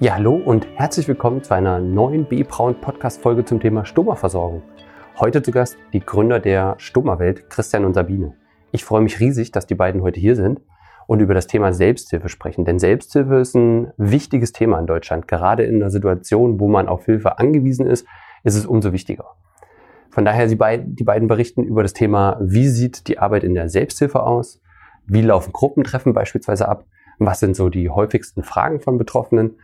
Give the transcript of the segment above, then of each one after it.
Ja, hallo und herzlich willkommen zu einer neuen B-Braun Podcast-Folge zum Thema Stoma-Versorgung. Heute zu Gast die Gründer der Stoma-Welt, Christian und Sabine. Ich freue mich riesig, dass die beiden heute hier sind und über das Thema Selbsthilfe sprechen. Denn Selbsthilfe ist ein wichtiges Thema in Deutschland. Gerade in einer Situation, wo man auf Hilfe angewiesen ist, ist es umso wichtiger. Von daher, die beiden berichten über das Thema, wie sieht die Arbeit in der Selbsthilfe aus? Wie laufen Gruppentreffen beispielsweise ab? Was sind so die häufigsten Fragen von Betroffenen?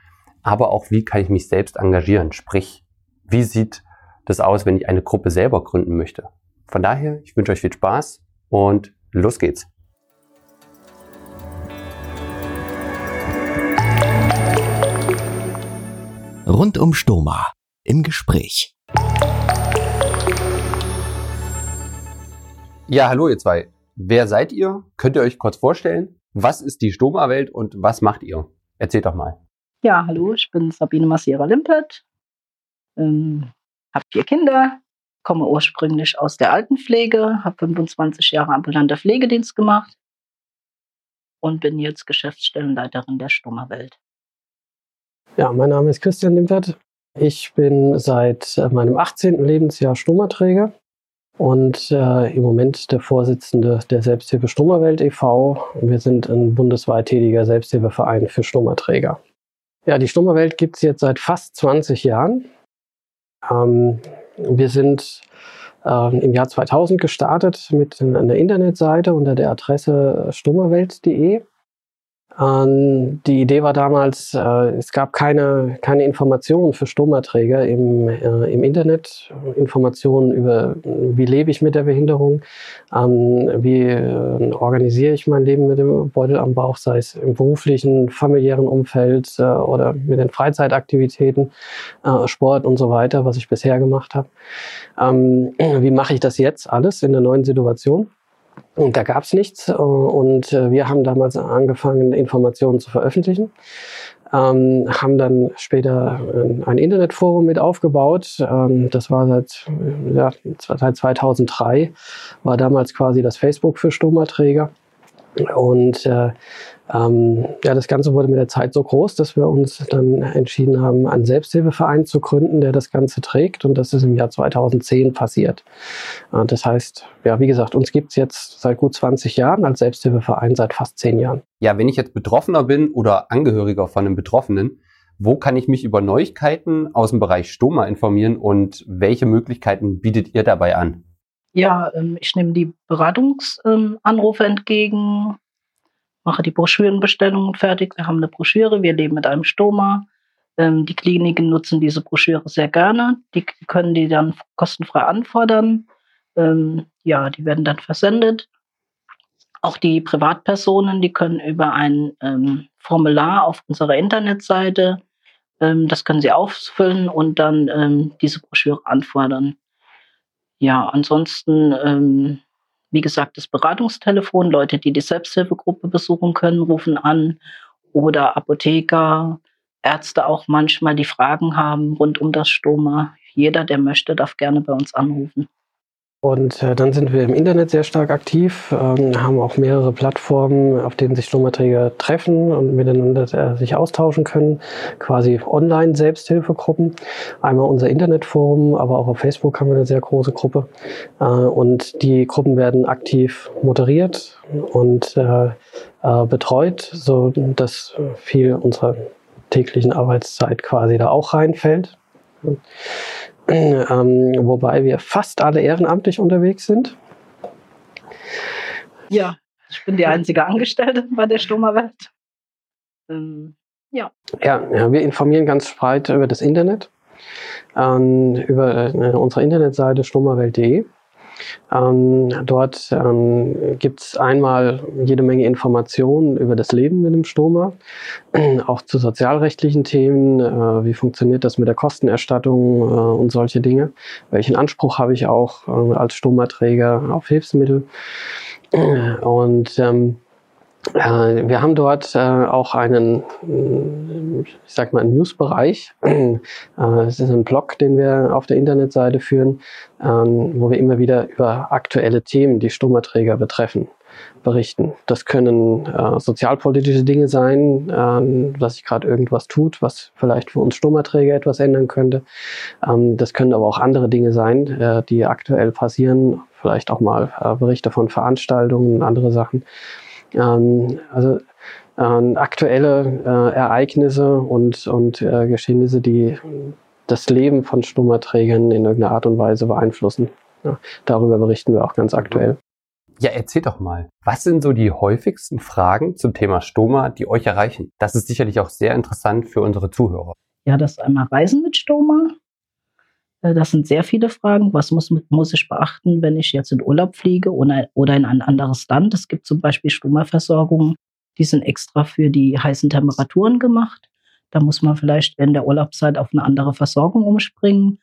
Aber auch, wie kann ich mich selbst engagieren? Sprich, wie sieht das aus, wenn ich eine Gruppe selber gründen möchte? Von daher, ich wünsche euch viel Spaß und los geht's. Rund um Stoma im Gespräch. Ja, hallo ihr zwei. Wer seid ihr? Könnt ihr euch kurz vorstellen? Was ist die Stoma-Welt und was macht ihr? Erzählt doch mal. Ja, hallo, ich bin Sabine Massiera-Limpert, ähm, habe vier Kinder, komme ursprünglich aus der Altenpflege, habe 25 Jahre ambulanter Pflegedienst gemacht und bin jetzt Geschäftsstellenleiterin der Stoma-Welt. Ja, mein Name ist Christian Limpert. Ich bin seit äh, meinem 18. Lebensjahr Stummerträger und äh, im Moment der Vorsitzende der Selbsthilfe Stummerwelt e.V. Wir sind ein bundesweit tätiger Selbsthilfeverein für Stummerträger. Ja, die Stummerwelt gibt es jetzt seit fast 20 Jahren. Ähm, wir sind äh, im Jahr 2000 gestartet mit einer Internetseite unter der Adresse stummerwelt.de. Ähm, die Idee war damals, äh, es gab keine, keine Informationen für Stromerträger im, äh, im Internet, Informationen über, wie lebe ich mit der Behinderung, ähm, wie äh, organisiere ich mein Leben mit dem Beutel am Bauch, sei es im beruflichen, familiären Umfeld oder mit den Freizeitaktivitäten, Sport und so weiter, was ich bisher gemacht habe. Ähm, wie mache ich das jetzt alles in der neuen Situation? Und da gab es nichts und äh, wir haben damals angefangen, Informationen zu veröffentlichen. Ähm, haben dann später ein Internetforum mit aufgebaut. Ähm, das war seit, ja, seit 2003, war damals quasi das Facebook für Stomaträger. Und äh, ähm, ja, das Ganze wurde mit der Zeit so groß, dass wir uns dann entschieden haben, einen Selbsthilfeverein zu gründen, der das Ganze trägt. Und das ist im Jahr 2010 passiert. Äh, das heißt, ja, wie gesagt, uns gibt's jetzt seit gut 20 Jahren als Selbsthilfeverein seit fast 10 Jahren. Ja, wenn ich jetzt Betroffener bin oder Angehöriger von einem Betroffenen, wo kann ich mich über Neuigkeiten aus dem Bereich Stoma informieren und welche Möglichkeiten bietet ihr dabei an? Ja, ähm, ich nehme die Beratungsanrufe entgegen, mache die Broschürenbestellungen fertig. Wir haben eine Broschüre, wir leben mit einem Stoma. Ähm, die Kliniken nutzen diese Broschüre sehr gerne. Die können die dann kostenfrei anfordern. Ähm, ja, die werden dann versendet. Auch die Privatpersonen, die können über ein ähm, Formular auf unserer Internetseite, ähm, das können sie ausfüllen und dann ähm, diese Broschüre anfordern. Ja, ansonsten ähm, wie gesagt, das Beratungstelefon, Leute, die die Selbsthilfegruppe besuchen können, rufen an oder Apotheker, Ärzte auch manchmal, die Fragen haben rund um das Stoma. Jeder, der möchte, darf gerne bei uns anrufen. Und äh, dann sind wir im Internet sehr stark aktiv, ähm, haben auch mehrere Plattformen, auf denen sich Stromaträger treffen und miteinander äh, sich austauschen können, quasi Online-Selbsthilfegruppen. Einmal unser Internetforum, aber auch auf Facebook haben wir eine sehr große Gruppe. Äh, und die Gruppen werden aktiv moderiert und äh, äh, betreut, so dass viel unserer täglichen Arbeitszeit quasi da auch reinfällt. ähm, wobei wir fast alle ehrenamtlich unterwegs sind. Ja, ich bin die einzige Angestellte bei der Stummerwelt. Ähm, ja. ja. Ja, wir informieren ganz breit über das Internet, ähm, über äh, unsere Internetseite stummerwelt.de. Ähm, dort ähm, gibt es einmal jede Menge Informationen über das Leben mit dem Stoma, auch zu sozialrechtlichen Themen, äh, wie funktioniert das mit der Kostenerstattung äh, und solche Dinge. Welchen Anspruch habe ich auch äh, als Stomaträger auf Hilfsmittel? Und ähm, äh, wir haben dort äh, auch einen, äh, ich sag mal, Newsbereich. Es ist ein Blog, den wir auf der Internetseite führen, ähm, wo wir immer wieder über aktuelle Themen, die Stromerträger betreffen, berichten. Das können sozialpolitische Dinge sein, ähm, dass sich gerade irgendwas tut, was vielleicht für uns Stromerträger etwas ändern könnte. Ähm, das können aber auch andere Dinge sein, die aktuell passieren. Vielleicht auch mal Berichte von Veranstaltungen und andere Sachen. Ähm, also ähm, aktuelle äh, Ereignisse und, und äh, Geschehnisse, die das Leben von Stummerträgern in irgendeiner Art und Weise beeinflussen. Ja, darüber berichten wir auch ganz aktuell. Ja, erzähl doch mal. Was sind so die häufigsten Fragen zum Thema Stoma, die euch erreichen? Das ist sicherlich auch sehr interessant für unsere Zuhörer. Ja, das ist einmal Reisen mit Stoma. Äh, das sind sehr viele Fragen. Was muss, muss ich beachten, wenn ich jetzt in Urlaub fliege oder, oder in ein anderes Land? Es gibt zum Beispiel Stromerversorgungen, die sind extra für die heißen Temperaturen gemacht. Da muss man vielleicht in der Urlaubszeit auf eine andere Versorgung umspringen.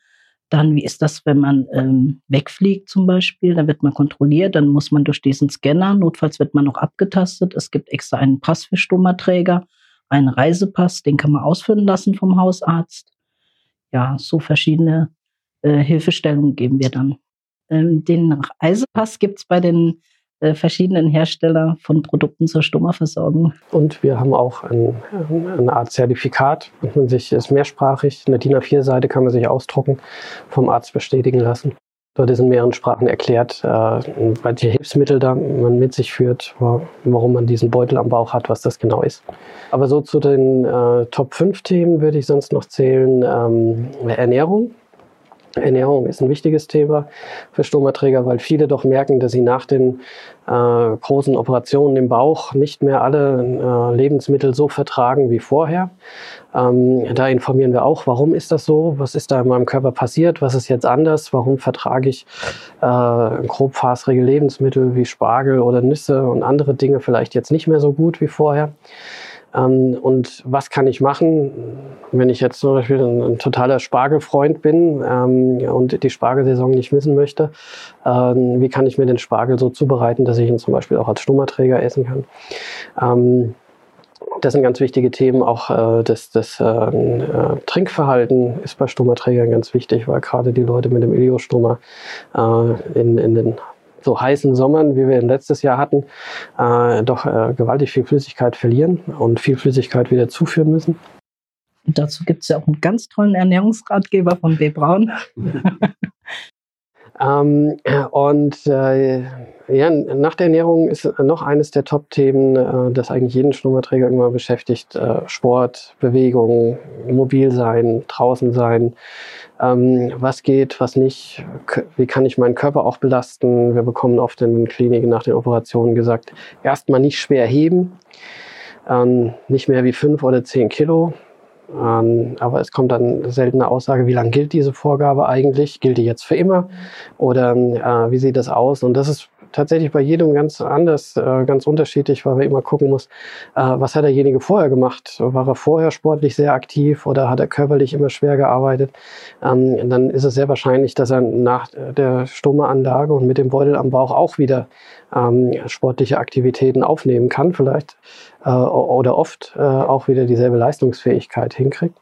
Dann, wie ist das, wenn man ähm, wegfliegt zum Beispiel? Dann wird man kontrolliert, dann muss man durch diesen Scanner, notfalls wird man noch abgetastet. Es gibt extra einen Pass für Stomaträger, einen Reisepass, den kann man ausfüllen lassen vom Hausarzt. Ja, so verschiedene äh, Hilfestellung geben wir dann. Ähm, den Reisepass gibt es bei den äh, verschiedenen Herstellern von Produkten zur Stummerversorgung. Und wir haben auch ein, eine Art Zertifikat, man sich ist mehrsprachig. Eine DIN A4-Seite kann man sich ausdrucken, vom Arzt bestätigen lassen. Dort ist in mehreren Sprachen erklärt, äh, welche Hilfsmittel da man mit sich führt, warum man diesen Beutel am Bauch hat, was das genau ist. Aber so zu den äh, Top 5 Themen würde ich sonst noch zählen ähm, Ernährung. Ernährung ist ein wichtiges Thema für Stomaträger, weil viele doch merken, dass sie nach den äh, großen Operationen im Bauch nicht mehr alle äh, Lebensmittel so vertragen wie vorher. Ähm, da informieren wir auch, warum ist das so? Was ist da in meinem Körper passiert? Was ist jetzt anders? Warum vertrage ich äh, grobfaserige Lebensmittel wie Spargel oder Nüsse und andere Dinge vielleicht jetzt nicht mehr so gut wie vorher? Ähm, und was kann ich machen, wenn ich jetzt zum Beispiel ein, ein totaler Spargelfreund bin ähm, und die Spargelsaison nicht missen möchte? Ähm, wie kann ich mir den Spargel so zubereiten, dass ich ihn zum Beispiel auch als Stummerträger essen kann? Ähm, das sind ganz wichtige Themen. Auch äh, das, das äh, äh, Trinkverhalten ist bei Stummerträgern ganz wichtig, weil gerade die Leute mit dem Iliostoma äh, in, in den so heißen Sommern, wie wir ihn letztes Jahr hatten, äh, doch äh, gewaltig viel Flüssigkeit verlieren und viel Flüssigkeit wieder zuführen müssen. Und dazu gibt es ja auch einen ganz tollen Ernährungsratgeber von B. Braun. ähm, und äh, ja, nach der Ernährung ist noch eines der Top-Themen, äh, das eigentlich jeden Schnurrträger irgendwann beschäftigt. Äh, Sport, Bewegung, mobil sein, draußen sein. Ähm, was geht, was nicht? Wie kann ich meinen Körper auch belasten? Wir bekommen oft in den Kliniken nach den Operationen gesagt, erstmal nicht schwer heben, ähm, nicht mehr wie fünf oder zehn Kilo. Ähm, aber es kommt dann selten eine Aussage, wie lange gilt diese Vorgabe eigentlich? Gilt die jetzt für immer? Oder äh, wie sieht das aus? Und das ist tatsächlich bei jedem ganz anders, äh, ganz unterschiedlich, weil wir immer gucken muss, äh, was hat derjenige vorher gemacht? War er vorher sportlich sehr aktiv oder hat er körperlich immer schwer gearbeitet? Ähm, dann ist es sehr wahrscheinlich, dass er nach der Stummeanlage und mit dem Beutel am Bauch auch wieder ähm, sportliche Aktivitäten aufnehmen kann, vielleicht äh, oder oft äh, auch wieder dieselbe Leistungsfähigkeit hinkriegt.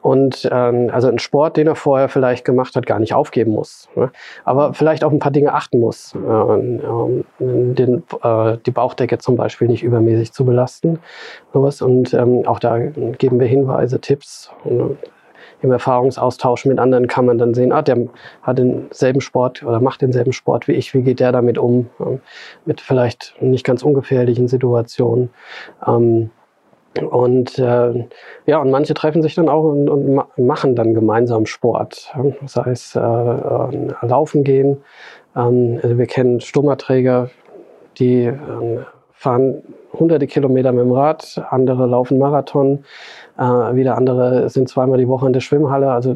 Und ähm, also einen Sport, den er vorher vielleicht gemacht hat, gar nicht aufgeben muss. Ne? Aber vielleicht auch ein paar Dinge achten muss. Äh, äh, den, äh, die Bauchdecke zum Beispiel nicht übermäßig zu belasten. Sowas. Und ähm, auch da geben wir Hinweise, Tipps. Und, im Erfahrungsaustausch mit anderen kann man dann sehen, ah, der hat denselben Sport oder macht denselben Sport wie ich, wie geht der damit um, ähm, mit vielleicht nicht ganz ungefährlichen Situationen. Ähm, und äh, ja, und manche treffen sich dann auch und, und ma machen dann gemeinsam Sport. Das heißt, äh, äh, laufen gehen. Ähm, also wir kennen Stummerträger, die fahren hunderte Kilometer mit dem Rad, andere laufen Marathon, äh, wieder andere sind zweimal die Woche in der Schwimmhalle. Also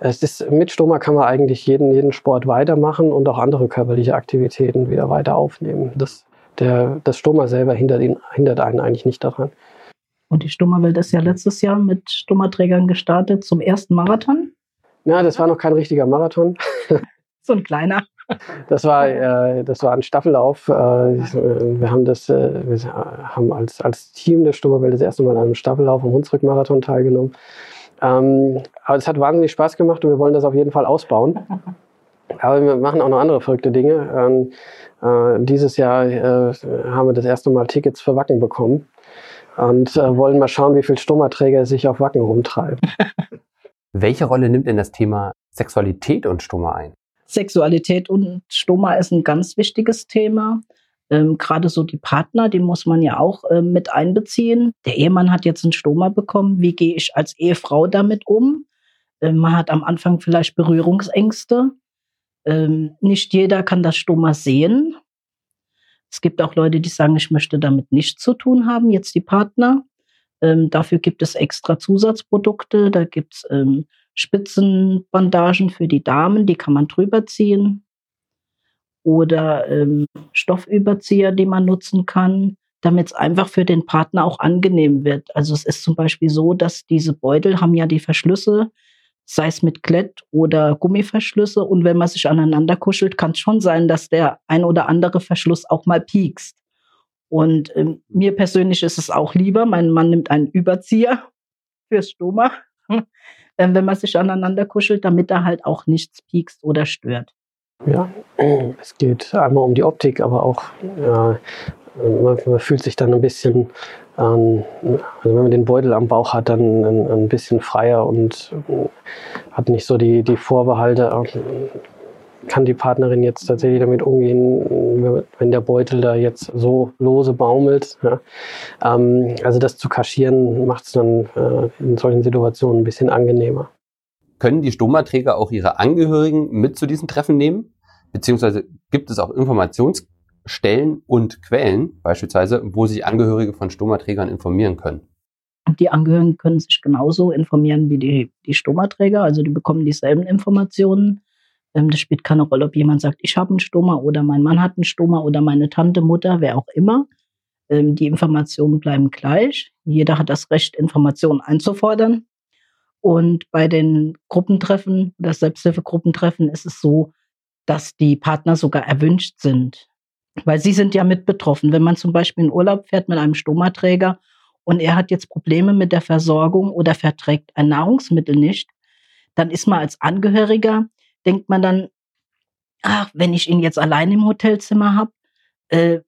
Es ist, mit Stoma kann man eigentlich jeden, jeden Sport weitermachen und auch andere körperliche Aktivitäten wieder weiter aufnehmen. Das, der, das Stoma selber hindert, ihn, hindert einen eigentlich nicht daran. Und die Stummerwelt ist ja letztes Jahr mit Stummerträgern gestartet zum ersten Marathon. Ja, das war noch kein richtiger Marathon. so ein kleiner. Das war, äh, das war ein Staffellauf. Äh, wir haben das, äh, wir haben als, als Team der Stummerwelt das erste Mal an einem Staffellauf am Hunsrück-Marathon teilgenommen. Ähm, aber es hat wahnsinnig Spaß gemacht und wir wollen das auf jeden Fall ausbauen. Aber wir machen auch noch andere verrückte Dinge. Ähm, äh, dieses Jahr äh, haben wir das erste Mal Tickets für Wacken bekommen und äh, wollen mal schauen, wie viele Stummerträger sich auf Wacken rumtreiben. Welche Rolle nimmt denn das Thema Sexualität und Stummer ein? Sexualität und Stoma ist ein ganz wichtiges Thema. Ähm, Gerade so die Partner, die muss man ja auch äh, mit einbeziehen. Der Ehemann hat jetzt einen Stoma bekommen. Wie gehe ich als Ehefrau damit um? Ähm, man hat am Anfang vielleicht Berührungsängste. Ähm, nicht jeder kann das Stoma sehen. Es gibt auch Leute, die sagen, ich möchte damit nichts zu tun haben, jetzt die Partner. Ähm, dafür gibt es extra Zusatzprodukte. Da gibt es ähm, Spitzenbandagen für die Damen, die kann man drüber ziehen. Oder ähm, Stoffüberzieher, die man nutzen kann, damit es einfach für den Partner auch angenehm wird. Also es ist zum Beispiel so, dass diese Beutel haben ja die Verschlüsse, sei es mit Klett oder Gummiverschlüsse. Und wenn man sich aneinander kuschelt, kann es schon sein, dass der ein oder andere Verschluss auch mal piekst. Und ähm, mir persönlich ist es auch lieber, mein Mann nimmt einen Überzieher fürs Stoma, ähm, wenn man sich aneinander kuschelt, damit da halt auch nichts piekst oder stört. Ja, es geht einmal um die Optik, aber auch ja, man, man, fühlt sich dann ein bisschen, ähm, also wenn man den Beutel am Bauch hat, dann ein, ein bisschen freier und äh, hat nicht so die, die Vorbehalte. Kann die Partnerin jetzt tatsächlich damit umgehen, wenn der Beutel da jetzt so lose baumelt? Ja? Ähm, also das zu kaschieren macht es dann äh, in solchen Situationen ein bisschen angenehmer. Können die Stomaträger auch ihre Angehörigen mit zu diesen Treffen nehmen? Beziehungsweise gibt es auch Informationsstellen und Quellen, beispielsweise, wo sich Angehörige von Stomaträgern informieren können? Die Angehörigen können sich genauso informieren wie die, die Stomaträger, also die bekommen dieselben Informationen. Ähm, das spielt keine Rolle, ob jemand sagt, ich habe einen Stoma oder mein Mann hat einen Stoma oder meine Tante, Mutter, wer auch immer. Ähm, die Informationen bleiben gleich. Jeder hat das Recht, Informationen einzufordern. Und bei den Gruppentreffen, das Selbsthilfegruppentreffen, ist es so, dass die Partner sogar erwünscht sind. Weil sie sind ja mit betroffen. Wenn man zum Beispiel in Urlaub fährt mit einem Stomaträger und er hat jetzt Probleme mit der Versorgung oder verträgt ein Nahrungsmittel nicht, dann ist man als Angehöriger, denkt man dann, ach, wenn ich ihn jetzt allein im Hotelzimmer habe, äh,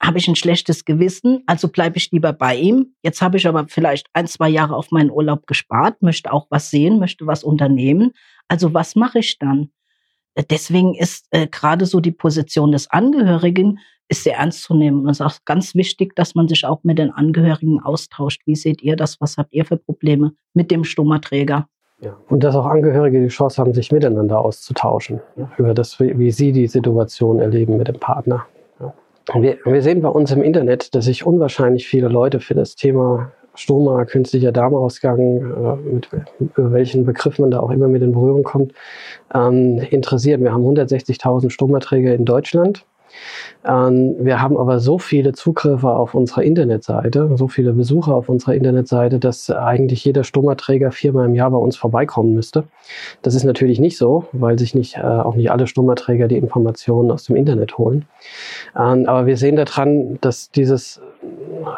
habe ich ein schlechtes Gewissen, also bleibe ich lieber bei ihm. Jetzt habe ich aber vielleicht ein, zwei Jahre auf meinen Urlaub gespart, möchte auch was sehen, möchte was unternehmen. Also was mache ich dann? Deswegen ist äh, gerade so die Position des Angehörigen ist sehr ernst zu nehmen. Und es ist auch ganz wichtig, dass man sich auch mit den Angehörigen austauscht. Wie seht ihr das? Was habt ihr für Probleme mit dem Stummerträger? Ja. Und dass auch Angehörige die Chance haben, sich miteinander auszutauschen ja. über das, wie, wie, sie die Situation erleben mit dem Partner. Ja. Wir, wir, sehen bei uns im Internet, dass sich unwahrscheinlich viele Leute für das Thema Stoma, künstlicher Darmausgang, äh, mit, über welchen Begriff man da auch immer mit in Berührung kommt, ähm, interessiert. Wir haben 160.000 Stomaträger in Deutschland. Ähm, wir haben aber so viele Zugriffe auf unserer Internetseite, so viele Besucher auf unserer Internetseite, dass eigentlich jeder Stummerträger viermal im Jahr bei uns vorbeikommen müsste. Das ist natürlich nicht so, weil sich nicht, äh, auch nicht alle Stummerträger die Informationen aus dem Internet holen. Ähm, aber wir sehen daran, dass dieses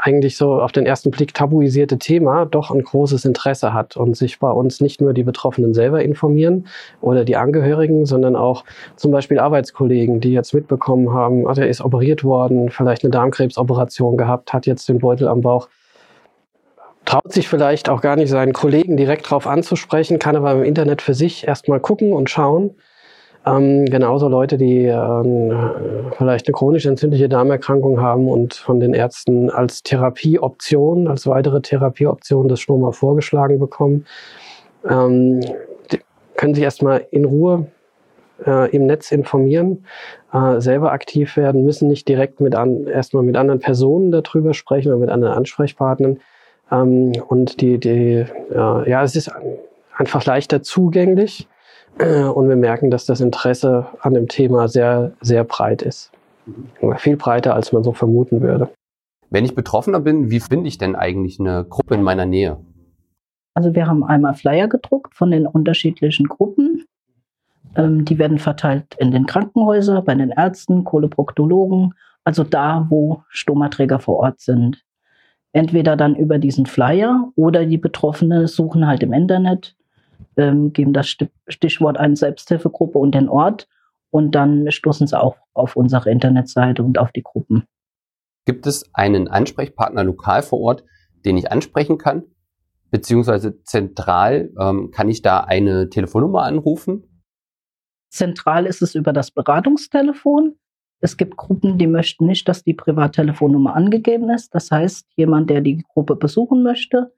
eigentlich so auf den ersten Blick tabuisierte Thema doch ein großes Interesse hat und sich bei uns nicht nur die Betroffenen selber informieren oder die Angehörigen, sondern auch zum Beispiel Arbeitskollegen, die jetzt mitbekommen haben, ach, er ist operiert worden, vielleicht eine Darmkrebsoperation gehabt, hat jetzt den Beutel am Bauch. Traut sich vielleicht auch gar nicht seinen Kollegen direkt darauf anzusprechen, kann aber im Internet für sich erstmal gucken und schauen ähm, genauso Leute, die ähm, vielleicht eine chronisch entzündliche Darmerkrankung haben und von den Ärzten als Therapieoption, als weitere Therapieoption das Stoma vorgeschlagen bekommen, ähm, können sich erstmal in Ruhe äh, im Netz informieren, äh, selber aktiv werden, müssen nicht direkt mit an, erstmal mit anderen Personen darüber sprechen oder mit anderen Ansprechpartnern. Ähm, und die, die, äh, ja, es ist einfach leichter zugänglich und wir merken, dass das Interesse an dem Thema sehr, sehr breit ist. Viel breiter, als man so vermuten würde. Wenn ich Betroffener bin, wie finde ich denn eigentlich eine Gruppe in meiner Nähe? Also wir haben einmal Flyer gedruckt von den unterschiedlichen Gruppen. Ähm, die werden verteilt in den Krankenhäusern, bei den Ärzten, Kohleproktologen, also da, wo Stomaträger vor Ort sind. Entweder dann über diesen Flyer oder die Betroffenen suchen halt im Internet, ähm, geben das Stichwort ein Selbsthilfegruppe und den Ort und dann stoßen sie auch auf unsere Internetseite und auf die Gruppen. Gibt es einen Ansprechpartner lokal vor Ort, den ich ansprechen kann? Beziehungsweise zentral ähm, kann ich da eine Telefonnummer anrufen? Zentral ist es über das Beratungstelefon. Es gibt Gruppen, die möchten nicht, dass die Privattelefonnummer angegeben ist. Das heißt, jemand, der die Gruppe besuchen möchte,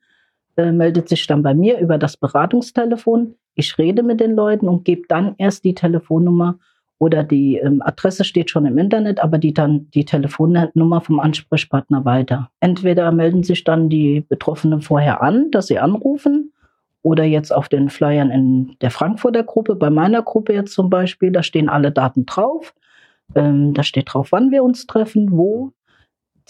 äh, meldet sich dann bei mir über das Beratungstelefon. Ich rede mit den Leuten und gebe dann erst die Telefonnummer oder die ähm, Adresse steht schon im Internet, aber die dann die Telefonnummer vom Ansprechpartner weiter. Entweder melden sich dann die Betroffenen vorher an, dass sie anrufen, oder jetzt auf den Flyern in der Frankfurter Gruppe, bei meiner Gruppe jetzt zum Beispiel, da stehen alle Daten drauf. Ähm, da steht drauf, wann wir uns treffen, wo.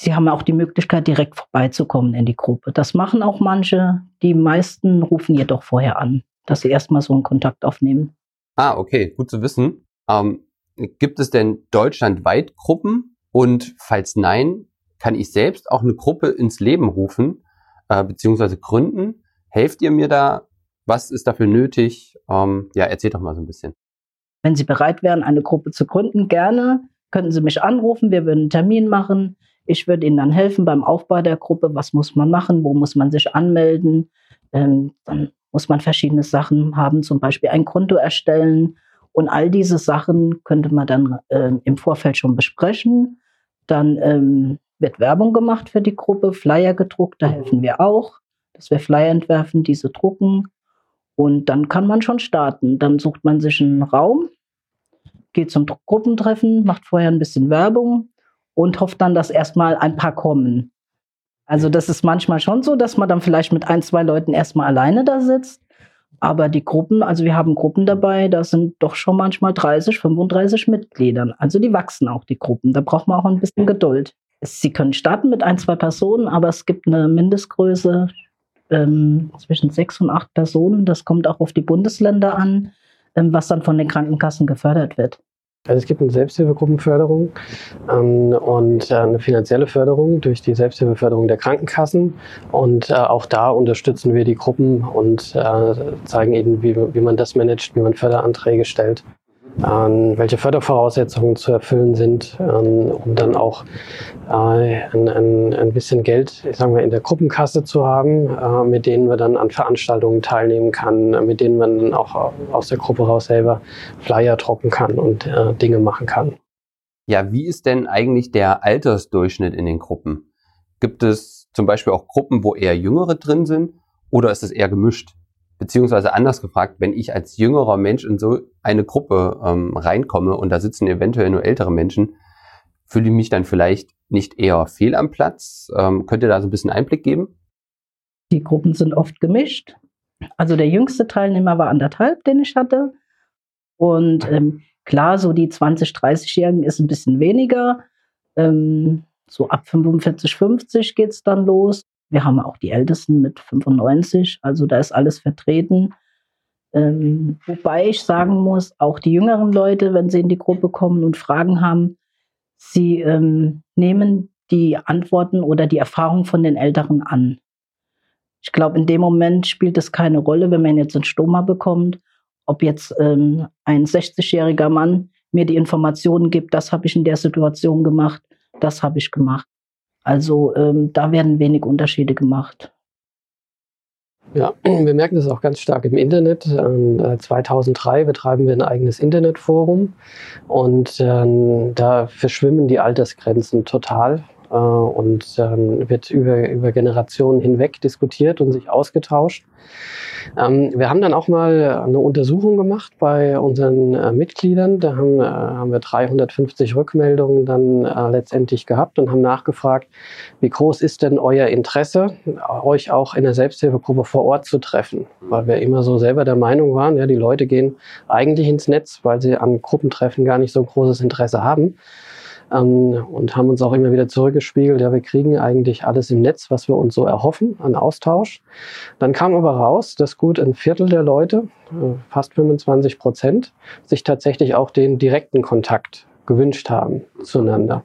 Sie haben auch die Möglichkeit, direkt vorbeizukommen in die Gruppe. Das machen auch manche. Die meisten rufen jedoch vorher an, dass sie erstmal so einen Kontakt aufnehmen. Ah, okay, gut zu wissen. Ähm, gibt es denn deutschlandweit Gruppen? Und falls nein, kann ich selbst auch eine Gruppe ins Leben rufen, äh, beziehungsweise gründen? Helft ihr mir da? Was ist dafür nötig? Ähm, ja, erzählt doch mal so ein bisschen. Wenn Sie bereit wären, eine Gruppe zu gründen, gerne, könnten Sie mich anrufen. Wir würden einen Termin machen. Ich würde Ihnen dann helfen beim Aufbau der Gruppe. Was muss man machen? Wo muss man sich anmelden? Ähm, dann muss man verschiedene Sachen haben, zum Beispiel ein Konto erstellen. Und all diese Sachen könnte man dann äh, im Vorfeld schon besprechen. Dann ähm, wird Werbung gemacht für die Gruppe, Flyer gedruckt, da helfen wir auch, dass wir Flyer entwerfen, diese drucken. Und dann kann man schon starten. Dann sucht man sich einen Raum, geht zum Gruppentreffen, macht vorher ein bisschen Werbung und hofft dann, dass erstmal ein paar kommen. Also das ist manchmal schon so, dass man dann vielleicht mit ein, zwei Leuten erstmal alleine da sitzt. Aber die Gruppen, also wir haben Gruppen dabei, da sind doch schon manchmal 30, 35 Mitgliedern. Also die wachsen auch, die Gruppen. Da braucht man auch ein bisschen Geduld. Sie können starten mit ein, zwei Personen, aber es gibt eine Mindestgröße, ähm, zwischen sechs und acht Personen. Das kommt auch auf die Bundesländer an, ähm, was dann von den Krankenkassen gefördert wird. Also es gibt eine Selbsthilfegruppenförderung ähm, und äh, eine finanzielle Förderung durch die Selbsthilfeförderung der Krankenkassen. Und äh, auch da unterstützen wir die Gruppen und äh, zeigen ihnen, wie, wie man das managt, wie man Förderanträge stellt ähm, welche Fördervoraussetzungen zu erfüllen sind, ähm, um dann auch äh, ein, ein, ein, bisschen Geld, ich mal, in der Gruppenkasse zu haben, äh, mit denen man dann an Veranstaltungen teilnehmen kann, mit denen man dann auch aus der Gruppe raus selber Flyer drucken kann und äh, Dinge machen kann. Ja, wie ist denn eigentlich der Altersdurchschnitt in den Gruppen? Gibt es zum Beispiel auch Gruppen, wo eher Jüngere drin sind oder ist es eher gemischt? Beziehungsweise anders gefragt, wenn ich als jüngerer Mensch in so eine Gruppe ähm, reinkomme und da sitzen eventuell nur ältere Menschen, fühle ich mich dann vielleicht nicht eher fehl am Platz? Ähm, könnt ihr da so ein bisschen Einblick geben? Die Gruppen sind oft gemischt. Also der jüngste Teilnehmer war anderthalb, den ich hatte. Und ähm, klar, so die 20-, 30-Jährigen ist ein bisschen weniger. Ähm, so ab 45, 50 geht es dann los. Wir haben auch die Ältesten mit 95, also da ist alles vertreten. Ähm, wobei ich sagen muss, auch die jüngeren Leute, wenn sie in die Gruppe kommen und Fragen haben, sie ähm, nehmen die Antworten oder die Erfahrung von den Älteren an. Ich glaube, in dem Moment spielt es keine Rolle, wenn man jetzt einen Stoma bekommt, ob jetzt ähm, ein 60-jähriger Mann mir die Informationen gibt, das habe ich in der Situation gemacht, das habe ich gemacht. Also ähm, da werden wenig Unterschiede gemacht. Ja, wir merken das auch ganz stark im Internet. 2003 ähm, betreiben wir ein eigenes Internetforum und ähm, da verschwimmen die Altersgrenzen total. Äh, und ähm, wird über, über Generationen hinweg diskutiert und sich ausgetauscht. Ähm, wir haben dann auch mal eine Untersuchung gemacht bei unseren äh, Mitgliedern. Da haben, äh, haben wir 350 Rückmeldungen dann äh, letztendlich gehabt und haben nachgefragt, wie groß ist denn euer Interesse, euch auch in der Selbsthilfegruppe vor Ort zu treffen? Weil wir immer so selber der Meinung waren, ja, die Leute gehen eigentlich ins Netz, weil sie an Gruppentreffen gar nicht so großes Interesse haben ähm, und haben uns auch immer wieder zurückgespiegelt, ja, wir kriegen eigentlich alles im Netz, was wir uns so erhoffen an Austausch. Dann kam aber raus, dass gut ein Viertel der Leute, äh, fast 25 Prozent, sich tatsächlich auch den direkten Kontakt gewünscht haben zueinander.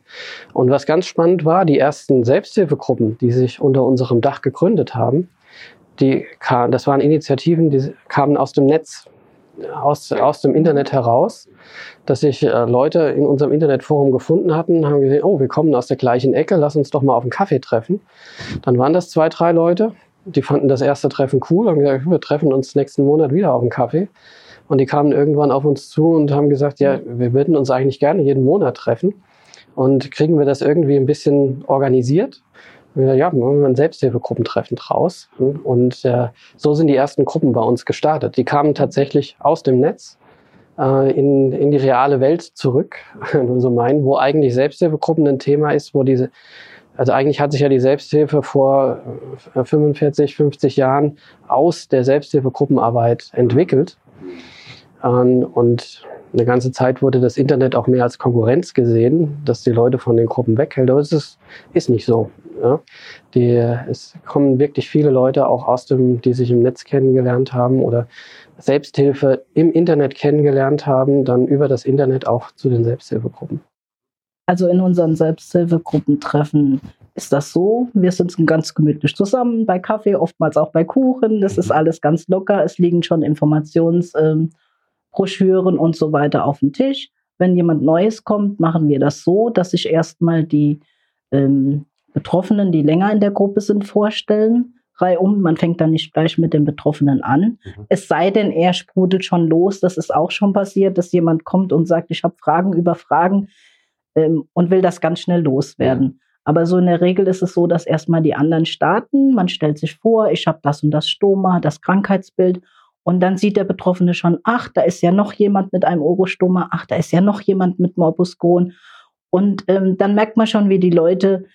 Und was ganz spannend war, die ersten Selbsthilfegruppen, die sich unter unserem Dach gegründet haben, die das waren Initiativen, die kamen aus dem Netz aus, aus dem Internet heraus, dass sich äh, Leute in unserem Internetforum gefunden hatten, haben gesehen, oh, wir kommen aus der gleichen Ecke, lass uns doch mal auf einen Kaffee treffen. Dann waren das zwei, drei Leute, die fanden das erste Treffen cool und gesagt, wir treffen uns nächsten Monat wieder auf einen Kaffee. Und die kamen irgendwann auf uns zu und haben gesagt, ja, wir würden uns eigentlich gerne jeden Monat treffen. Und kriegen wir das irgendwie ein bisschen organisiert? Ja, machen wir ein Selbsthilfegruppentreffen draus. Und äh, so sind die ersten Gruppen bei uns gestartet. Die kamen tatsächlich aus dem Netz äh, in, in die reale Welt zurück, so meinen, wo eigentlich Selbsthilfegruppen ein Thema ist, wo diese, also eigentlich hat sich ja die Selbsthilfe vor 45, äh, 50 Jahren aus der Selbsthilfegruppenarbeit entwickelt. Ähm, und eine ganze Zeit wurde das Internet auch mehr als Konkurrenz gesehen, dass die Leute von den Gruppen weghält. Aber es ist, ist nicht so. Ja. Die, es kommen wirklich viele Leute auch aus dem, die sich im Netz kennengelernt haben oder Selbsthilfe im Internet kennengelernt haben, dann über das Internet auch zu den Selbsthilfegruppen. Also in unseren Selbsthilfegruppentreffen ist das so. Wir sitzen ganz gemütlich zusammen bei Kaffee, oftmals auch bei Kuchen. Das ist mhm. alles ganz locker. Es liegen schon Informationsbroschüren ähm, und so weiter auf dem Tisch. Wenn jemand Neues kommt, machen wir das so, dass sich erstmal die ähm, Betroffenen, die länger in der Gruppe sind, vorstellen. Reihum, man fängt dann nicht gleich mit den Betroffenen an. Mhm. Es sei denn, er sprudelt schon los. Das ist auch schon passiert, dass jemand kommt und sagt, ich habe Fragen über Fragen ähm, und will das ganz schnell loswerden. Mhm. Aber so in der Regel ist es so, dass erstmal die anderen starten. Man stellt sich vor, ich habe das und das Stoma, das Krankheitsbild. Und dann sieht der Betroffene schon, ach, da ist ja noch jemand mit einem Orostoma, ach, da ist ja noch jemand mit Morbus Crohn. Und ähm, dann merkt man schon, wie die Leute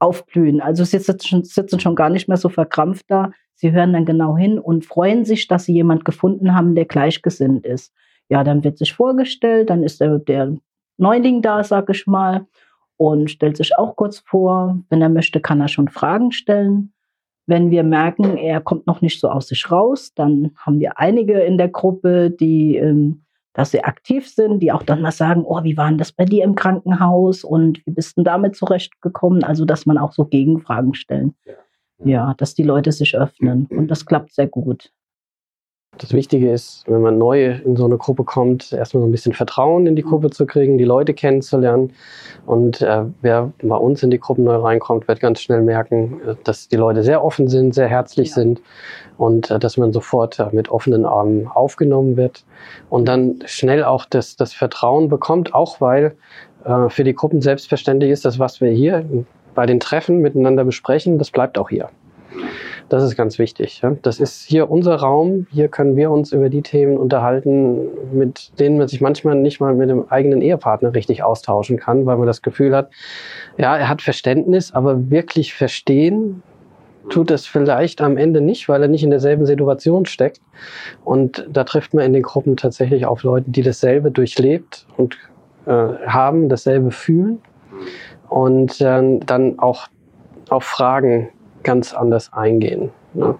aufblühen. Also sie sitzen schon, sitzen schon gar nicht mehr so verkrampft da. Sie hören dann genau hin und freuen sich, dass sie jemand gefunden haben, der gleichgesinnt ist. Ja, dann wird sich vorgestellt, dann ist der, der Neuling da, sag ich mal, und stellt sich auch kurz vor. Wenn er möchte, kann er schon Fragen stellen. Wenn wir merken, er kommt noch nicht so aus sich raus, dann haben wir einige in der Gruppe, die ähm, dass sie aktiv sind, die auch dann mal sagen, oh, wie war denn das bei dir im Krankenhaus und wie bist du damit zurechtgekommen? Also, dass man auch so Gegenfragen stellen. Ja, ja dass die Leute sich öffnen und das klappt sehr gut. Das Wichtige ist, wenn man neu in so eine Gruppe kommt, erstmal so ein bisschen Vertrauen in die Gruppe zu kriegen, die Leute kennenzulernen. Und äh, wer bei uns in die Gruppen neu reinkommt, wird ganz schnell merken, äh, dass die Leute sehr offen sind, sehr herzlich ja. sind und äh, dass man sofort äh, mit offenen Armen aufgenommen wird und dann schnell auch das, das Vertrauen bekommt, auch weil äh, für die Gruppen selbstverständlich ist, dass was wir hier bei den Treffen miteinander besprechen, das bleibt auch hier. Das ist ganz wichtig. Ja? Das ist hier unser Raum. Hier können wir uns über die Themen unterhalten, mit denen man sich manchmal nicht mal mit dem eigenen Ehepartner richtig austauschen kann, weil man das Gefühl hat, ja, er hat Verständnis, aber wirklich verstehen tut es vielleicht am Ende nicht, weil er nicht in derselben Situation steckt. Und da trifft man in den Gruppen tatsächlich auf Leute, die dasselbe durchlebt und äh, haben, dasselbe fühlen und äh, dann auch auf Fragen ganz anders eingehen ne?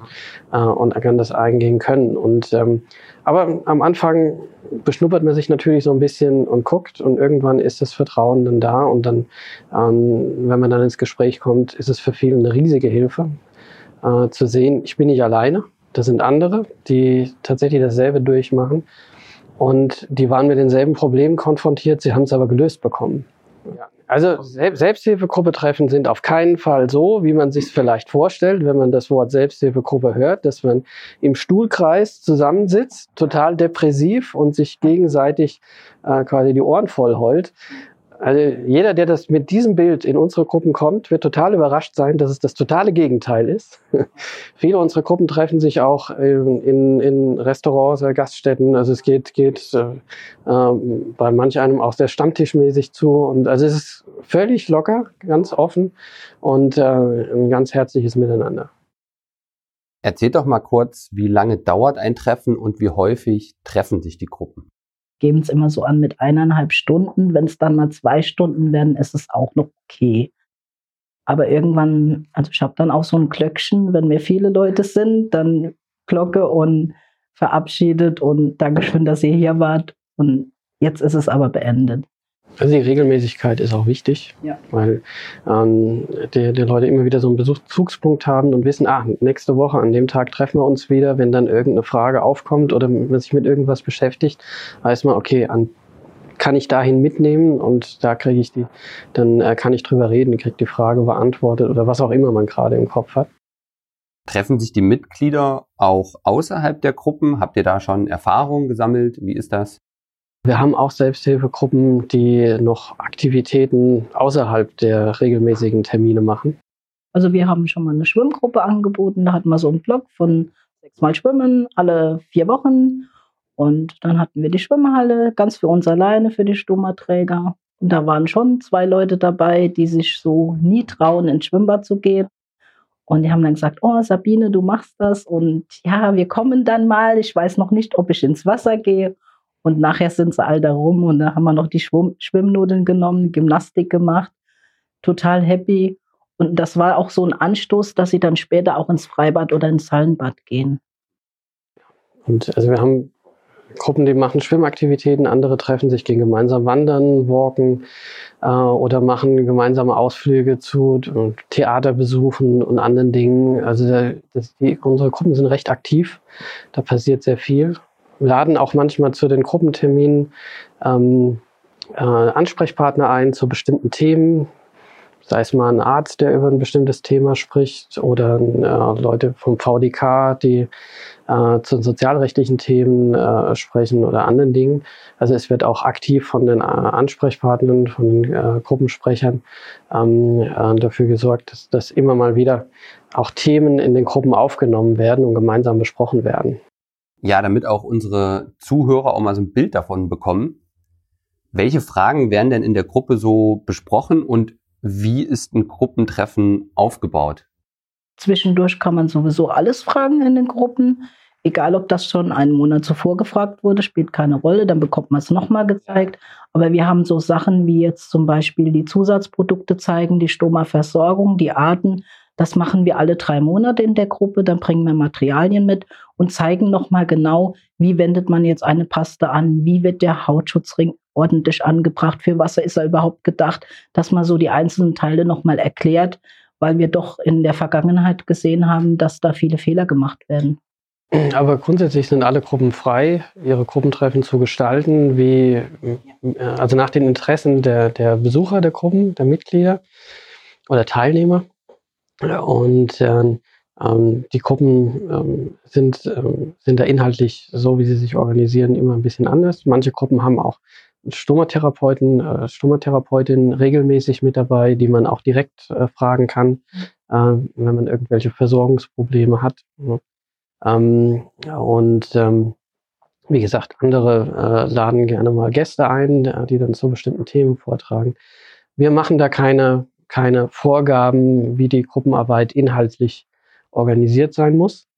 äh, und anders eingehen können. Und ähm, aber am Anfang beschnuppert man sich natürlich so ein bisschen und guckt und irgendwann ist das Vertrauen dann da und dann, ähm, wenn man dann ins Gespräch kommt, ist es für viele eine riesige Hilfe äh, zu sehen, ich bin nicht alleine, das sind andere, die tatsächlich dasselbe durchmachen und die waren mit denselben Problemen konfrontiert, sie haben es aber gelöst bekommen. Ja. Also Selbsthilfegruppe treffen sind auf keinen Fall so, wie man sich vielleicht vorstellt, wenn man das Wort Selbsthilfegruppe hört, dass man im Stuhlkreis zusammensitzt, total depressiv und sich gegenseitig äh, quasi die Ohren voll heult. Also jeder, der das mit diesem Bild in unsere Gruppen kommt, wird total überrascht sein, dass es das totale Gegenteil ist. Viele unserer Gruppen treffen sich auch in, in, Restaurants Gaststätten. Also es geht, geht äh, äh, bei manch einem auch sehr stammtischmäßig zu. Und also es ist völlig locker, ganz offen und äh, ein ganz herzliches Miteinander. Erzählt doch mal kurz, wie lange dauert ein Treffen und wie häufig treffen sich die Gruppen? Geben es immer so an mit eineinhalb Stunden. Wenn es dann mal zwei Stunden werden, ist es auch noch okay. Aber irgendwann, also ich habe dann auch so ein Glöckchen, wenn wir viele Leute sind, dann Glocke und verabschiedet und Dankeschön, dass ihr hier wart. Und jetzt ist es aber beendet. Also die Regelmäßigkeit ist auch wichtig, ja. weil ähm, die, die Leute immer wieder so einen Bezugspunkt haben und wissen, ah, nächste Woche an dem Tag treffen wir uns wieder, wenn dann irgendeine Frage aufkommt oder man sich mit irgendwas beschäftigt, weiß man, okay, an kann ich dahin mitnehmen und da kriege ich die, dann äh, kann ich drüber reden, kriege die Frage beantwortet oder was auch immer man gerade im Kopf hat. Treffen sich die Mitglieder auch außerhalb der Gruppen? Habt ihr da schon Erfahrungen gesammelt? Wie ist das? Wir haben auch Selbsthilfegruppen, die noch Aktivitäten außerhalb der regelmäßigen Termine machen. Also wir haben schon mal eine Schwimmgruppe angeboten. Da hatten wir so einen Blog von sechsmal Schwimmen alle vier Wochen. Und dann hatten wir die Schwimmhalle ganz für uns alleine, für die Stummerträger. Und da waren schon zwei Leute dabei, die sich so nie trauen, ins Schwimmbad zu gehen. Und die haben dann gesagt, oh Sabine, du machst das. Und ja, wir kommen dann mal. Ich weiß noch nicht, ob ich ins Wasser gehe. Und nachher sind sie all da rum und da haben wir noch die Schwimm Schwimmnudeln genommen, Gymnastik gemacht, total happy. Und das war auch so ein Anstoß, dass sie dann später auch ins Freibad oder ins Hallenbad gehen. Und also wir haben Gruppen, die machen Schwimmaktivitäten, andere treffen sich, gehen gemeinsam wandern, walken äh, oder machen gemeinsame Ausflüge zu Theaterbesuchen und anderen Dingen. Also das, die, unsere Gruppen sind recht aktiv, da passiert sehr viel laden auch manchmal zu den Gruppenterminen ähm, äh, Ansprechpartner ein zu bestimmten Themen, sei es mal ein Arzt, der über ein bestimmtes Thema spricht oder äh, Leute vom VDK, die äh, zu sozialrechtlichen Themen äh, sprechen oder anderen Dingen. Also es wird auch aktiv von den äh, Ansprechpartnern, von den äh, Gruppensprechern ähm, äh, dafür gesorgt, dass, dass immer mal wieder auch Themen in den Gruppen aufgenommen werden und gemeinsam besprochen werden. Ja, damit auch unsere Zuhörer auch mal so ein Bild davon bekommen. Welche Fragen werden denn in der Gruppe so besprochen und wie ist ein Gruppentreffen aufgebaut? Zwischendurch kann man sowieso alles fragen in den Gruppen. Egal, ob das schon einen Monat zuvor gefragt wurde, spielt keine Rolle, dann bekommt man es nochmal gezeigt. Aber wir haben so Sachen wie jetzt zum Beispiel die Zusatzprodukte zeigen, die Stoma-Versorgung, die Arten, das machen wir alle drei Monate in der Gruppe. Dann bringen wir Materialien mit und zeigen nochmal genau, wie wendet man jetzt eine Paste an, wie wird der Hautschutzring ordentlich angebracht, für was ist er überhaupt gedacht, dass man so die einzelnen Teile nochmal erklärt, weil wir doch in der Vergangenheit gesehen haben, dass da viele Fehler gemacht werden. Aber grundsätzlich sind alle Gruppen frei, ihre Gruppentreffen zu gestalten, wie, also nach den Interessen der, der Besucher der Gruppen, der Mitglieder oder Teilnehmer. Und ähm, ähm, die Gruppen ähm, sind, ähm, sind da inhaltlich, so wie sie sich organisieren, immer ein bisschen anders. Manche Gruppen haben auch Stomatherapeuten, äh, Stomatherapeutin regelmäßig mit dabei, die man auch direkt äh, fragen kann, äh, wenn man irgendwelche Versorgungsprobleme hat. Ähm, und ähm, wie gesagt, andere äh, laden gerne mal Gäste ein, äh, die dann zu bestimmten Themen vortragen. Wir machen da keine keine Vorgaben, wie die Gruppenarbeit inhaltlich organisiert sein muss.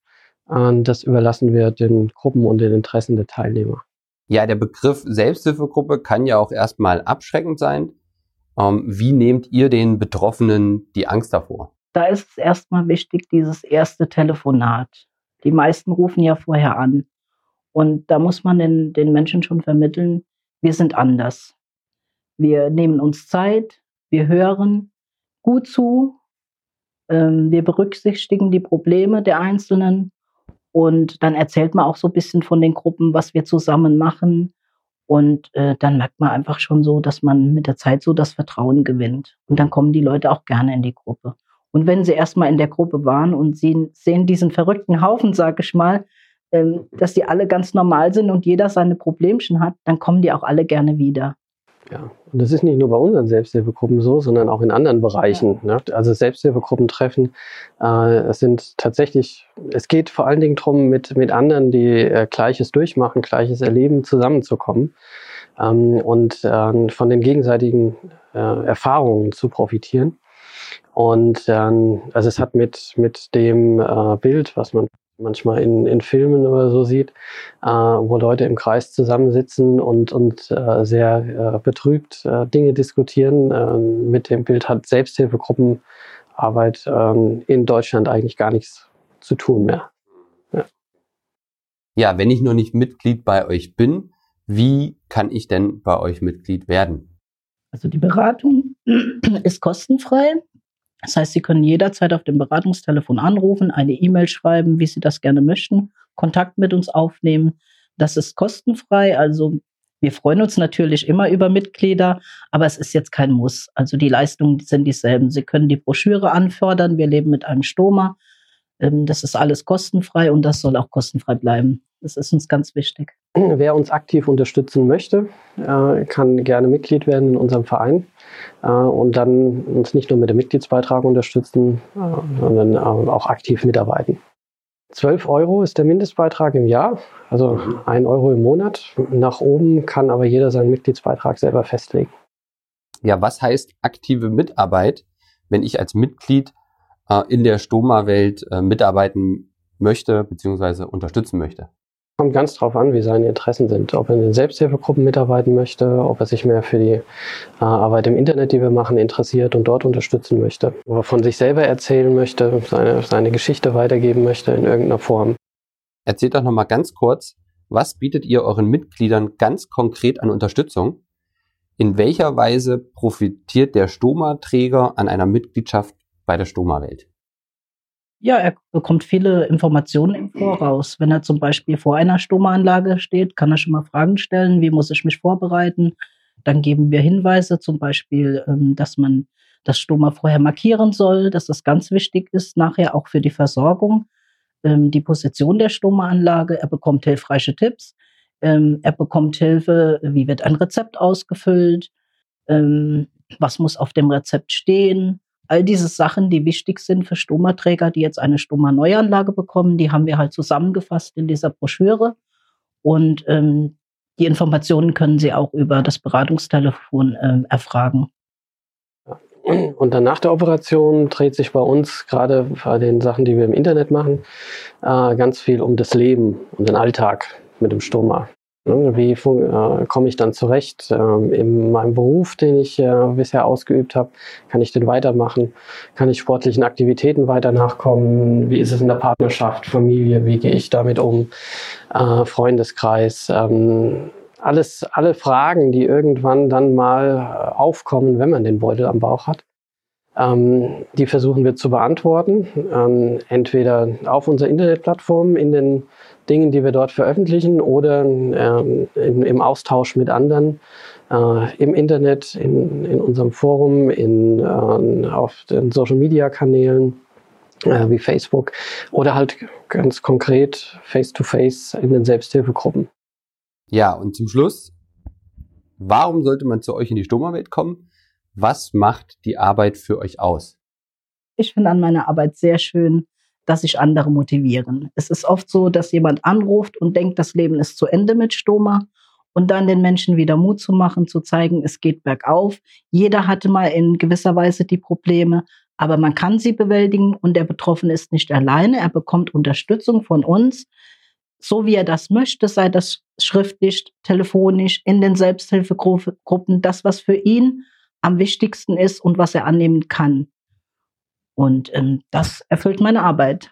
Und das überlassen wir den Gruppen und den Interessen der Teilnehmer. Ja, der Begriff Selbsthilfegruppe kann ja auch erstmal abschreckend sein. Ähm, wie nehmt ihr den Betroffenen die Angst davor? Da ist es erstmal wichtig, dieses erste Telefonat. Die meisten rufen ja vorher an. Und da muss man den, den Menschen schon vermitteln, wir sind anders. Wir nehmen uns Zeit, wir hören, gut zu. Ähm, wir berücksichtigen die Probleme der Einzelnen und dann erzählt man auch so ein bisschen von den Gruppen, was wir zusammen machen. Und äh, dann merkt man einfach schon so, dass man mit der Zeit so das Vertrauen gewinnt. Und dann kommen die Leute auch gerne in die Gruppe. Und wenn sie erstmal in der Gruppe waren und sie sehen diesen verrückten Haufen, sag ich mal, ähm, dass die alle ganz normal sind und jeder seine Problemchen hat, dann kommen die auch alle gerne wieder. Ja, und das ist nicht nur bei unseren Selbsthilfegruppen so, sondern auch in anderen Bereichen. Ne? Also Selbsthilfegruppentreffen äh, sind tatsächlich, es geht vor allen Dingen darum, mit, mit anderen, die äh, Gleiches durchmachen, Gleiches erleben, zusammenzukommen ähm, und äh, von den gegenseitigen äh, Erfahrungen zu profitieren. Und ähm, also es hat mit, mit dem äh, Bild, was man manchmal in, in Filmen oder so sieht, äh, wo Leute im Kreis zusammensitzen und, und äh, sehr äh, betrübt äh, Dinge diskutieren. Äh, mit dem Bild hat Selbsthilfegruppenarbeit äh, in Deutschland eigentlich gar nichts zu tun mehr. Ja. ja, wenn ich noch nicht Mitglied bei euch bin, wie kann ich denn bei euch Mitglied werden? Also die Beratung ist kostenfrei. Das heißt, Sie können jederzeit auf dem Beratungstelefon anrufen, eine E-Mail schreiben, wie Sie das gerne möchten, Kontakt mit uns aufnehmen. Das ist kostenfrei. Also wir freuen uns natürlich immer über Mitglieder, aber es ist jetzt kein Muss. Also die Leistungen sind dieselben. Sie können die Broschüre anfordern. Wir leben mit einem Stoma. Ähm, das ist alles kostenfrei und das soll auch kostenfrei bleiben. Das ist uns ganz wichtig. Wer uns aktiv unterstützen möchte, äh, kann gerne Mitglied werden in unserem Verein äh, und dann uns nicht nur mit dem Mitgliedsbeitrag unterstützen, äh, sondern auch aktiv mitarbeiten. 12 Euro ist der Mindestbeitrag im Jahr, also 1 Euro im Monat. Nach oben kann aber jeder seinen Mitgliedsbeitrag selber festlegen. Ja, was heißt aktive Mitarbeit, wenn ich als Mitglied in der Stoma-Welt mitarbeiten möchte bzw. unterstützen möchte? Kommt ganz drauf an, wie seine Interessen sind. Ob er in den Selbsthilfegruppen mitarbeiten möchte, ob er sich mehr für die äh, Arbeit im Internet, die wir machen, interessiert und dort unterstützen möchte. Ob er von sich selber erzählen möchte, seine, seine Geschichte weitergeben möchte in irgendeiner Form. Erzählt doch nochmal ganz kurz, was bietet ihr euren Mitgliedern ganz konkret an Unterstützung? In welcher Weise profitiert der Stoma-Träger an einer Mitgliedschaft bei der Stoma-Welt? Ja, er bekommt viele Informationen im Voraus. Wenn er zum Beispiel vor einer Stomaanlage steht, kann er schon mal Fragen stellen, wie muss ich mich vorbereiten. Dann geben wir Hinweise, zum Beispiel, ähm, dass man das Stoma vorher markieren soll, dass das ganz wichtig ist, nachher auch für die Versorgung. Ähm, die Position der Stomaanlage, er bekommt hilfreiche Tipps. Ähm, er bekommt Hilfe, wie wird ein Rezept ausgefüllt, was muss auf dem Rezept stehen, all diese Sachen, die wichtig sind für Stomaträger, die jetzt eine Stoma-Neuanlage bekommen, die haben wir halt zusammengefasst in dieser Broschüre. Und ähm, die Informationen können Sie auch über das Beratungstelefon ähm, erfragen. Und dann nach der Operation dreht sich bei uns gerade bei den Sachen, die wir im Internet machen, äh, ganz viel um das Leben und den Alltag mit dem Stoma. Ne, wie äh, komme ich dann zurecht ähm, in meinem Beruf, den ich äh, bisher ausgeübt habe? Kann ich den weitermachen? Kann ich sportlichen Aktivitäten weiter nachkommen? Wie ist es in der Partnerschaft, Familie? Wie gehe ich damit um? Äh, Freundeskreis? Ähm, alles, alle Fragen, die irgendwann dann mal äh, aufkommen, wenn man den Beutel am Bauch hat. Ähm, die versuchen wir zu beantworten, ähm, entweder auf unserer Internetplattform in den Dingen, die wir dort veröffentlichen oder ähm, in, im Austausch mit anderen äh, im Internet, in, in unserem Forum, in, äh, auf den Social-Media-Kanälen äh, wie Facebook oder halt ganz konkret face-to-face -face in den Selbsthilfegruppen. Ja, und zum Schluss, warum sollte man zu euch in die Stoma-Welt kommen? Was macht die Arbeit für euch aus? Ich finde an meiner Arbeit sehr schön, dass sich andere motivieren. Es ist oft so, dass jemand anruft und denkt, das Leben ist zu Ende mit Stoma und dann den Menschen wieder Mut zu machen, zu zeigen, es geht bergauf. Jeder hatte mal in gewisser Weise die Probleme, aber man kann sie bewältigen und der Betroffene ist nicht alleine. Er bekommt Unterstützung von uns, so wie er das möchte, sei das schriftlich, telefonisch, in den Selbsthilfegruppen, das, was für ihn am wichtigsten ist und was er annehmen kann. Und ähm, das erfüllt meine Arbeit.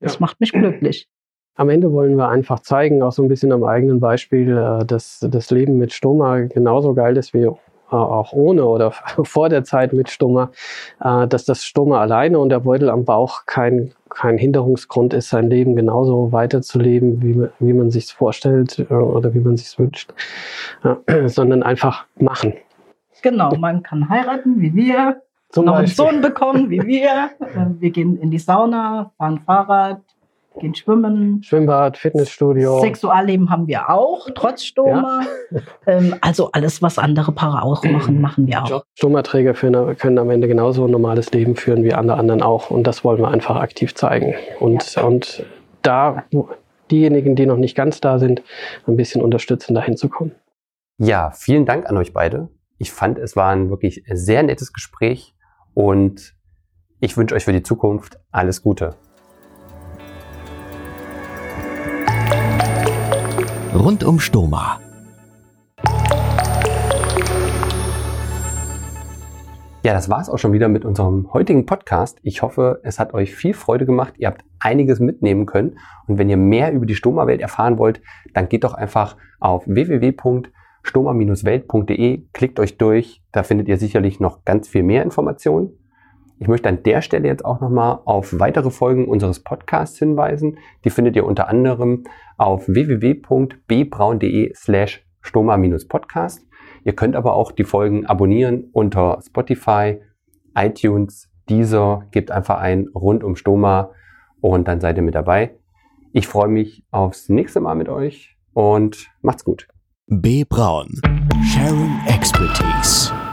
Das ja. macht mich glücklich. Am Ende wollen wir einfach zeigen, auch so ein bisschen am eigenen Beispiel, äh, dass das Leben mit Stoma genauso geil ist wie äh, auch ohne oder vor der Zeit mit Stoma, äh, dass das Stoma alleine und der Beutel am Bauch kein, kein Hinderungsgrund ist, sein Leben genauso weiterzuleben, wie, wie man sich vorstellt oder wie man sich wünscht, sondern einfach machen. Genau, man kann heiraten wie wir, Zum noch einen Sohn bekommen wie wir. Wir gehen in die Sauna, fahren Fahrrad, gehen schwimmen. Schwimmbad, Fitnessstudio. Sexualleben haben wir auch, trotz Stoma. Ja. Ähm, also alles, was andere Paare auch machen, machen wir auch. Stomaträger können am Ende genauso ein normales Leben führen wie alle anderen auch. Und das wollen wir einfach aktiv zeigen. Und, ja. und da diejenigen, die noch nicht ganz da sind, ein bisschen unterstützen, dahin zu kommen. Ja, vielen Dank an euch beide. Ich fand, es war ein wirklich sehr nettes Gespräch und ich wünsche euch für die Zukunft alles Gute. Rund um Stoma. Ja, das war es auch schon wieder mit unserem heutigen Podcast. Ich hoffe, es hat euch viel Freude gemacht. Ihr habt einiges mitnehmen können. Und wenn ihr mehr über die Stoma-Welt erfahren wollt, dann geht doch einfach auf www.stoma-welt.de, klickt euch durch. Da findet ihr sicherlich noch ganz viel mehr Informationen. Ich möchte an der Stelle jetzt auch nochmal auf weitere Folgen unseres Podcasts hinweisen. Die findet ihr unter anderem auf www.bbraun.de slash stoma-podcast. Ihr könnt aber auch die Folgen abonnieren unter Spotify, iTunes, Deezer. Gebt einfach ein rund um Stoma und dann seid ihr mit dabei. Ich freue mich aufs nächste Mal mit euch und macht's gut. B. Braun. Sharing Expertise.